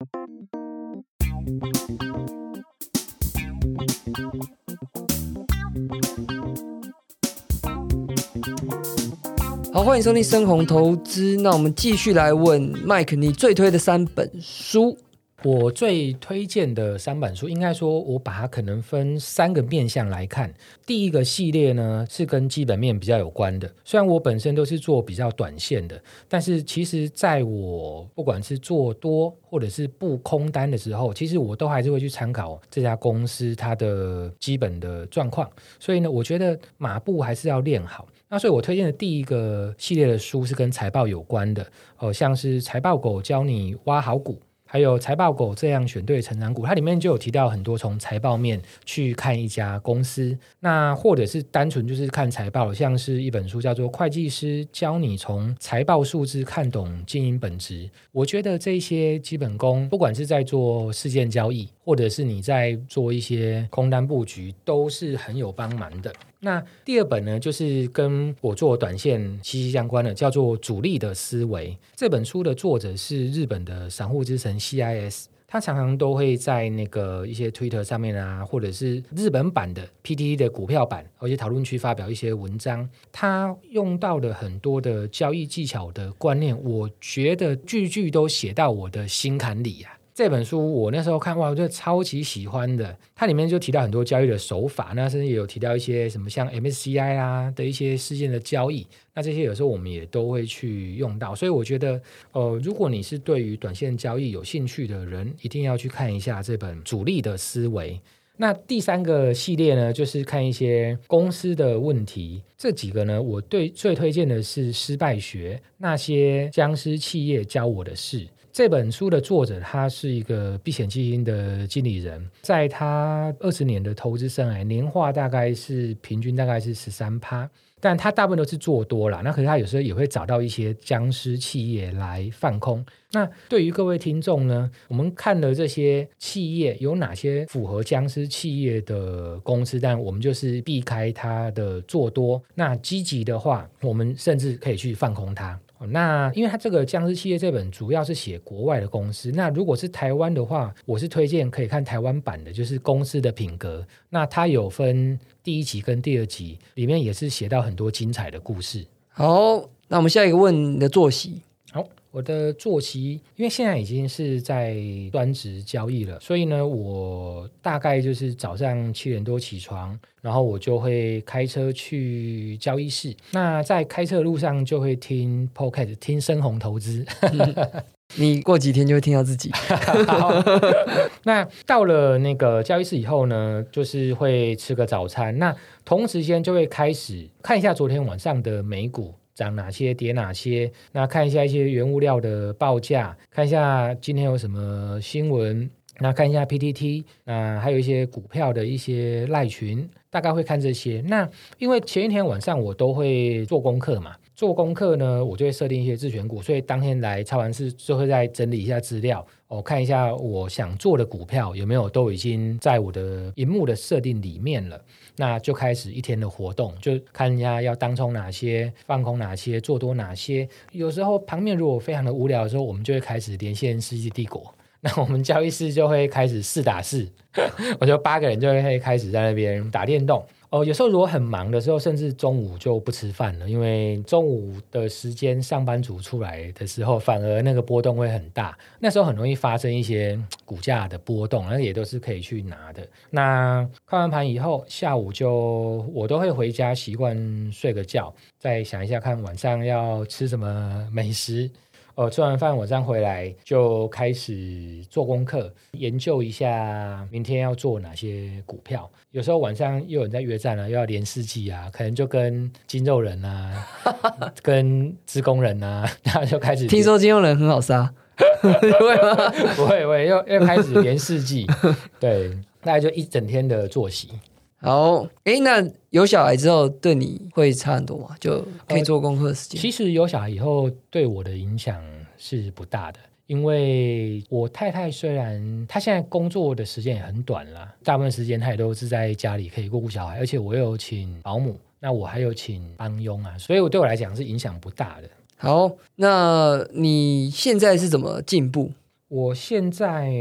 好，欢迎收听深红投资。那我们继续来问 Mike，你最推的三本书。我最推荐的三本书，应该说，我把它可能分三个面向来看。第一个系列呢，是跟基本面比较有关的。虽然我本身都是做比较短线的，但是其实在我不管是做多或者是布空单的时候，其实我都还是会去参考这家公司它的基本的状况。所以呢，我觉得马步还是要练好。那所以我推荐的第一个系列的书是跟财报有关的，哦，像是财报狗教你挖好股。还有财报狗这样选对成长股，它里面就有提到很多从财报面去看一家公司，那或者是单纯就是看财报，像是一本书叫做《会计师教你从财报数字看懂经营本质》。我觉得这些基本功，不管是在做事件交易，或者是你在做一些空单布局，都是很有帮忙的。那第二本呢，就是跟我做短线息息相关的，叫做《主力的思维》。这本书的作者是日本的散户之神 CIS，他常常都会在那个一些 Twitter 上面啊，或者是日本版的 PT 的股票版，而且讨论区发表一些文章。他用到的很多的交易技巧的观念，我觉得句句都写到我的心坎里啊。这本书我那时候看哇，我觉得超级喜欢的。它里面就提到很多交易的手法，那甚至也有提到一些什么像 MSCI 啊的一些事件的交易。那这些有时候我们也都会去用到。所以我觉得，呃，如果你是对于短线交易有兴趣的人，一定要去看一下这本《主力的思维》。那第三个系列呢，就是看一些公司的问题。这几个呢，我对最推荐的是《失败学》，那些僵尸企业教我的事。这本书的作者，他是一个避险基金的经理人，在他二十年的投资生涯，年化大概是平均大概是十三趴，但他大部分都是做多了，那可是他有时候也会找到一些僵尸企业来放空。那对于各位听众呢，我们看了这些企业有哪些符合僵尸企业的公司，但我们就是避开它的做多。那积极的话，我们甚至可以去放空它。那因为它这个僵尸企业这本主要是写国外的公司，那如果是台湾的话，我是推荐可以看台湾版的，就是公司的品格。那它有分第一集跟第二集，里面也是写到很多精彩的故事。好，那我们下一个问你的作息。好。我的作息，因为现在已经是在专职交易了，所以呢，我大概就是早上七点多起床，然后我就会开车去交易室。那在开车的路上就会听 podcast，听深红投资。你过几天就会听到自己。那到了那个交易室以后呢，就是会吃个早餐。那同时间就会开始看一下昨天晚上的美股。涨哪些跌哪些？那看一下一些原物料的报价，看一下今天有什么新闻。那看一下 PTT，那还有一些股票的一些赖群，大概会看这些。那因为前一天晚上我都会做功课嘛。做功课呢，我就会设定一些自选股，所以当天来超完市就会再整理一下资料，哦，看一下我想做的股票有没有都已经在我的荧幕的设定里面了，那就开始一天的活动，就看一下要当冲哪些，放空哪些，做多哪些。有时候盘面如果非常的无聊的时候，我们就会开始连线世纪帝国，那我们交易室就会开始四打四，我就八个人就会开始在那边打电动。哦，有时候如果很忙的时候，甚至中午就不吃饭了，因为中午的时间上班族出来的时候，反而那个波动会很大，那时候很容易发生一些股价的波动，那也都是可以去拿的。那看完盘以后，下午就我都会回家，习惯睡个觉，再想一下看晚上要吃什么美食。哦，吃完饭晚上回来就开始做功课，研究一下明天要做哪些股票。有时候晚上又有人在约战了，又要连四季啊，可能就跟金肉人啊，跟职工人啊，然后就开始。听说金肉人很好杀，会吗？不会，会又又开始连四季。对，大概就一整天的作息。好，哎，那有小孩之后对你会差很多吗？就可以做功课的时间。其实有小孩以后对我的影响是不大的，因为我太太虽然她现在工作的时间也很短了，大部分时间她也都是在家里可以顾顾小孩，而且我有请保姆，那我还有请帮佣啊，所以我对我来讲是影响不大的。好，那你现在是怎么进步？我现在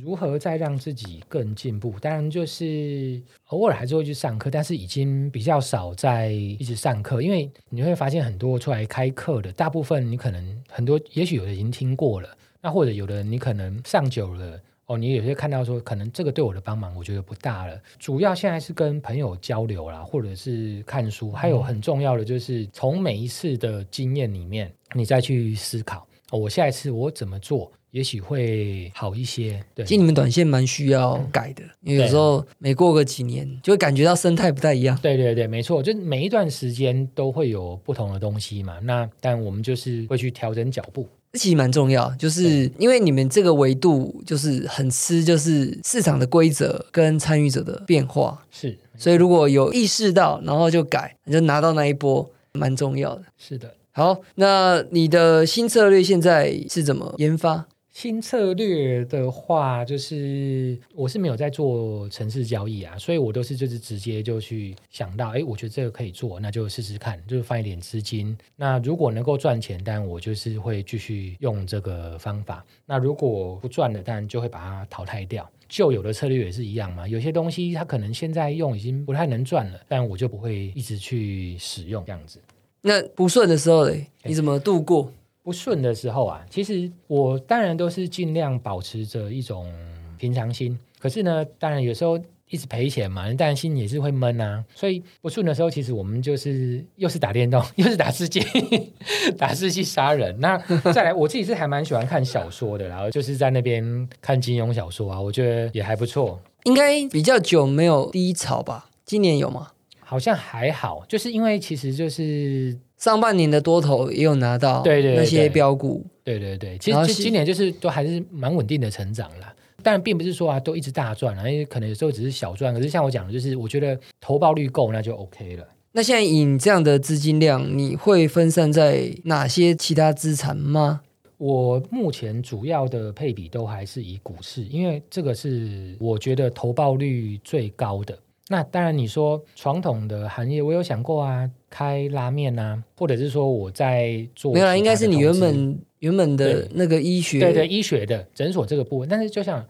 如何再让自己更进步？当然就是偶尔还是会去上课，但是已经比较少在一直上课，因为你会发现很多出来开课的，大部分你可能很多，也许有的已经听过了，那或者有的你可能上久了。哦，你有些看到说，可能这个对我的帮忙，我觉得不大了。主要现在是跟朋友交流啦，或者是看书，还有很重要的就是从每一次的经验里面，你再去思考，我下一次我怎么做，也许会好一些。对，其实你们短线蛮需要改的，因为有时候每过个几年，就会感觉到生态不太一样。对对对，没错，就每一段时间都会有不同的东西嘛。那但我们就是会去调整脚步。其实蛮重要，就是因为你们这个维度就是很吃，就是市场的规则跟参与者的变化，是，所以如果有意识到，然后就改，你就拿到那一波，蛮重要的。是的，好，那你的新策略现在是怎么研发？新策略的话，就是我是没有在做城市交易啊，所以我都是就是直接就去想到，哎，我觉得这个可以做，那就试试看，就是放一点资金。那如果能够赚钱，但我就是会继续用这个方法。那如果不赚了，当然就会把它淘汰掉。旧有的策略也是一样嘛，有些东西它可能现在用已经不太能赚了，但我就不会一直去使用这样子。那不顺的时候嘞，你怎么度过？不顺的时候啊，其实我当然都是尽量保持着一种平常心。可是呢，当然有时候一直赔钱嘛，当然心也是会闷啊。所以不顺的时候，其实我们就是又是打电动，又是打世界，打世界杀人。那再来，我自己是还蛮喜欢看小说的，然后就是在那边看金庸小说啊，我觉得也还不错。应该比较久没有低潮吧？今年有吗？好像还好，就是因为其实就是。上半年的多头也有拿到，对对那些标股，对对对，其实今年就是都还是蛮稳定的成长了。当然，并不是说啊都一直大赚啊，因为可能有时候只是小赚。可是像我讲的，就是我觉得投报率够，那就 OK 了。那现在以你这样的资金量，你会分散在哪些其他资产吗？我目前主要的配比都还是以股市，因为这个是我觉得投报率最高的。那当然，你说传统的行业，我有想过啊，开拉面啊，或者是说我在做没有啦，应该是你原本原本的那个医学，对对，医学的诊所这个部分。但是就像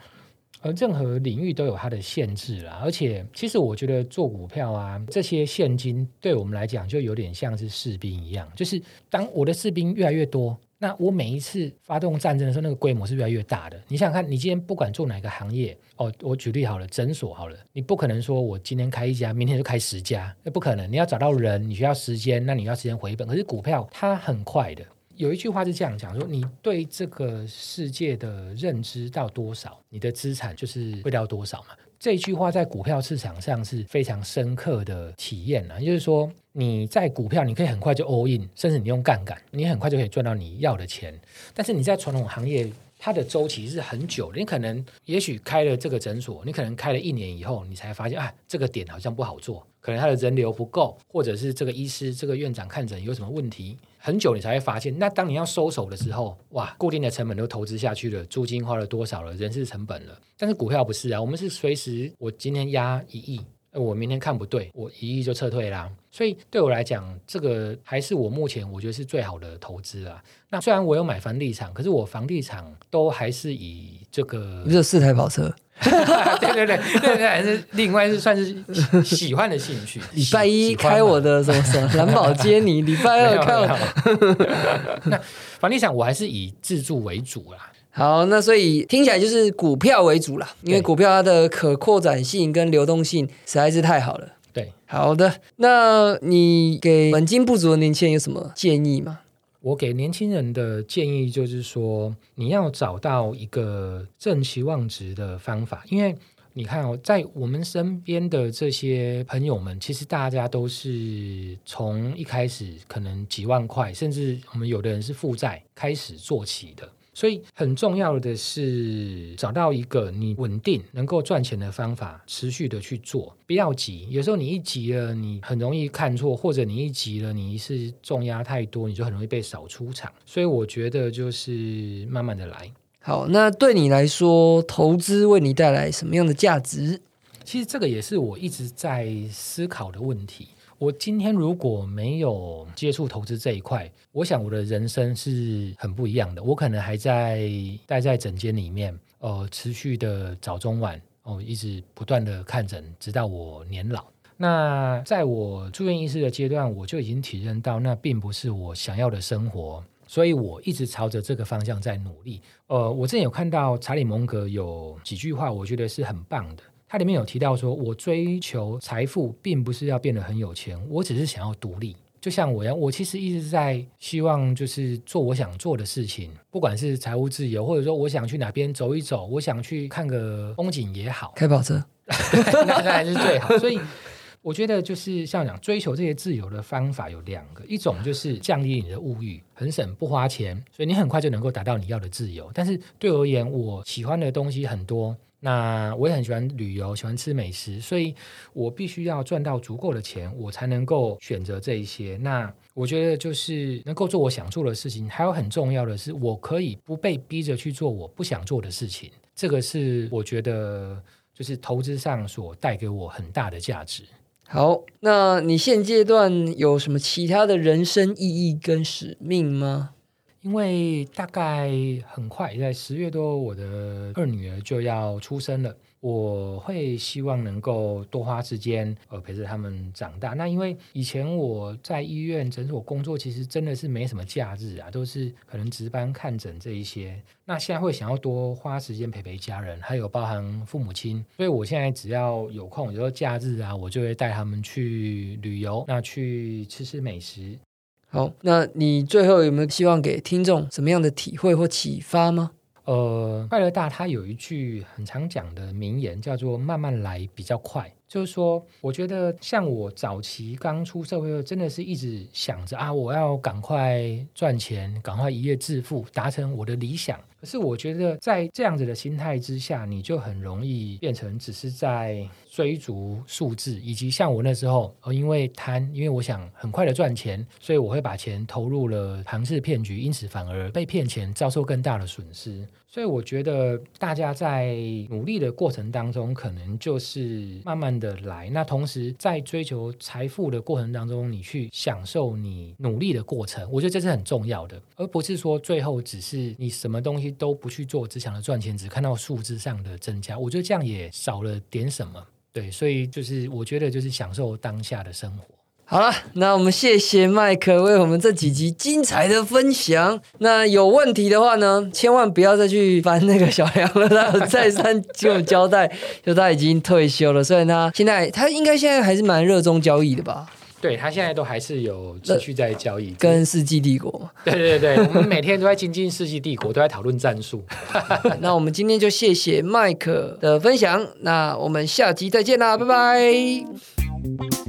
呃，任何领域都有它的限制啦。而且，其实我觉得做股票啊，这些现金对我们来讲，就有点像是士兵一样，就是当我的士兵越来越多。那我每一次发动战争的时候，那个规模是越来越大的。你想想看，你今天不管做哪个行业，哦，我举例好了，诊所好了，你不可能说我今天开一家，明天就开十家，那不可能。你要找到人，你需要时间，那你要时间回本。可是股票它很快的。有一句话是这样讲，说你对这个世界的认知到多少，你的资产就是会到多少嘛。这句话在股票市场上是非常深刻的体验了，就是说你在股票你可以很快就 all in，甚至你用杠杆，你很快就可以赚到你要的钱。但是你在传统行业，它的周期是很久，你可能也许开了这个诊所，你可能开了一年以后，你才发现啊，这个点好像不好做，可能他的人流不够，或者是这个医师、这个院长看诊有什么问题。很久你才会发现，那当你要收手的时候，哇，固定的成本都投资下去了，租金花了多少了，人事成本了。但是股票不是啊，我们是随时，我今天压一亿，我明天看不对，我一亿就撤退啦。所以对我来讲，这个还是我目前我觉得是最好的投资啊。那虽然我有买房地产，可是我房地产都还是以这个，不是四台跑车。对对对对对，还是另外是算是喜欢的兴趣。礼拜一开我的什么什么蓝宝接你，礼拜二开。那房地产我还是以自住为主啦。好，那所以听起来就是股票为主啦，因为股票它的可扩展性跟流动性实在是太好了。对，好的，那你给本金不足的年轻人有什么建议吗？我给年轻人的建议就是说，你要找到一个正期望值的方法，因为你看哦，在我们身边的这些朋友们，其实大家都是从一开始可能几万块，甚至我们有的人是负债开始做起的。所以很重要的是找到一个你稳定能够赚钱的方法，持续的去做，不要急。有时候你一急了，你很容易看错，或者你一急了，你是重压太多，你就很容易被扫出场。所以我觉得就是慢慢的来。好，那对你来说，投资为你带来什么样的价值？其实这个也是我一直在思考的问题。我今天如果没有接触投资这一块，我想我的人生是很不一样的。我可能还在待在诊间里面，呃，持续的早中晚哦，一直不断的看诊，直到我年老。那在我住院医师的阶段，我就已经体认到，那并不是我想要的生活。所以我一直朝着这个方向在努力。呃，我之前有看到查理蒙格有几句话，我觉得是很棒的。它里面有提到说，我追求财富，并不是要变得很有钱，我只是想要独立。就像我一样，我其实一直在希望，就是做我想做的事情，不管是财务自由，或者说我想去哪边走一走，我想去看个风景也好，开跑车，那还是最好。所以。我觉得就是像讲追求这些自由的方法有两个，一种就是降低你的物欲，很省不花钱，所以你很快就能够达到你要的自由。但是对我而言，我喜欢的东西很多，那我也很喜欢旅游，喜欢吃美食，所以我必须要赚到足够的钱，我才能够选择这一些。那我觉得就是能够做我想做的事情，还有很重要的是，我可以不被逼着去做我不想做的事情。这个是我觉得就是投资上所带给我很大的价值。好，那你现阶段有什么其他的人生意义跟使命吗？因为大概很快在十月多，我的二女儿就要出生了。我会希望能够多花时间，呃，陪着他们长大。那因为以前我在医院诊所工作，其实真的是没什么假日啊，都是可能值班看诊这一些。那现在会想要多花时间陪陪家人，还有包含父母亲。所以我现在只要有空，有时候假日啊，我就会带他们去旅游，那去吃吃美食。好，那你最后有没有希望给听众什么样的体会或启发吗？呃，快乐大他有一句很常讲的名言，叫做“慢慢来比较快”。就是说，我觉得像我早期刚出社会，真的是一直想着啊，我要赶快赚钱，赶快一夜致富，达成我的理想。可是我觉得，在这样子的心态之下，你就很容易变成只是在追逐数字，以及像我那时候，呃，因为贪，因为我想很快的赚钱，所以我会把钱投入了庞氏骗局，因此反而被骗钱，遭受更大的损失。所以我觉得大家在努力的过程当中，可能就是慢慢的来。那同时在追求财富的过程当中，你去享受你努力的过程，我觉得这是很重要的，而不是说最后只是你什么东西都不去做，只想着赚钱，只看到数字上的增加。我觉得这样也少了点什么。对，所以就是我觉得就是享受当下的生活。好了，那我们谢谢麦克为我们这几集精彩的分享。那有问题的话呢，千万不要再去烦那个小梁了。他再三给我交代，就他已经退休了。虽然他现在他应该现在还是蛮热衷交易的吧？对他现在都还是有持续在交易，跟世纪帝国。对对对，我们每天都在精进世纪帝国，都在讨论战术。那我们今天就谢谢麦克的分享。那我们下集再见啦，拜拜。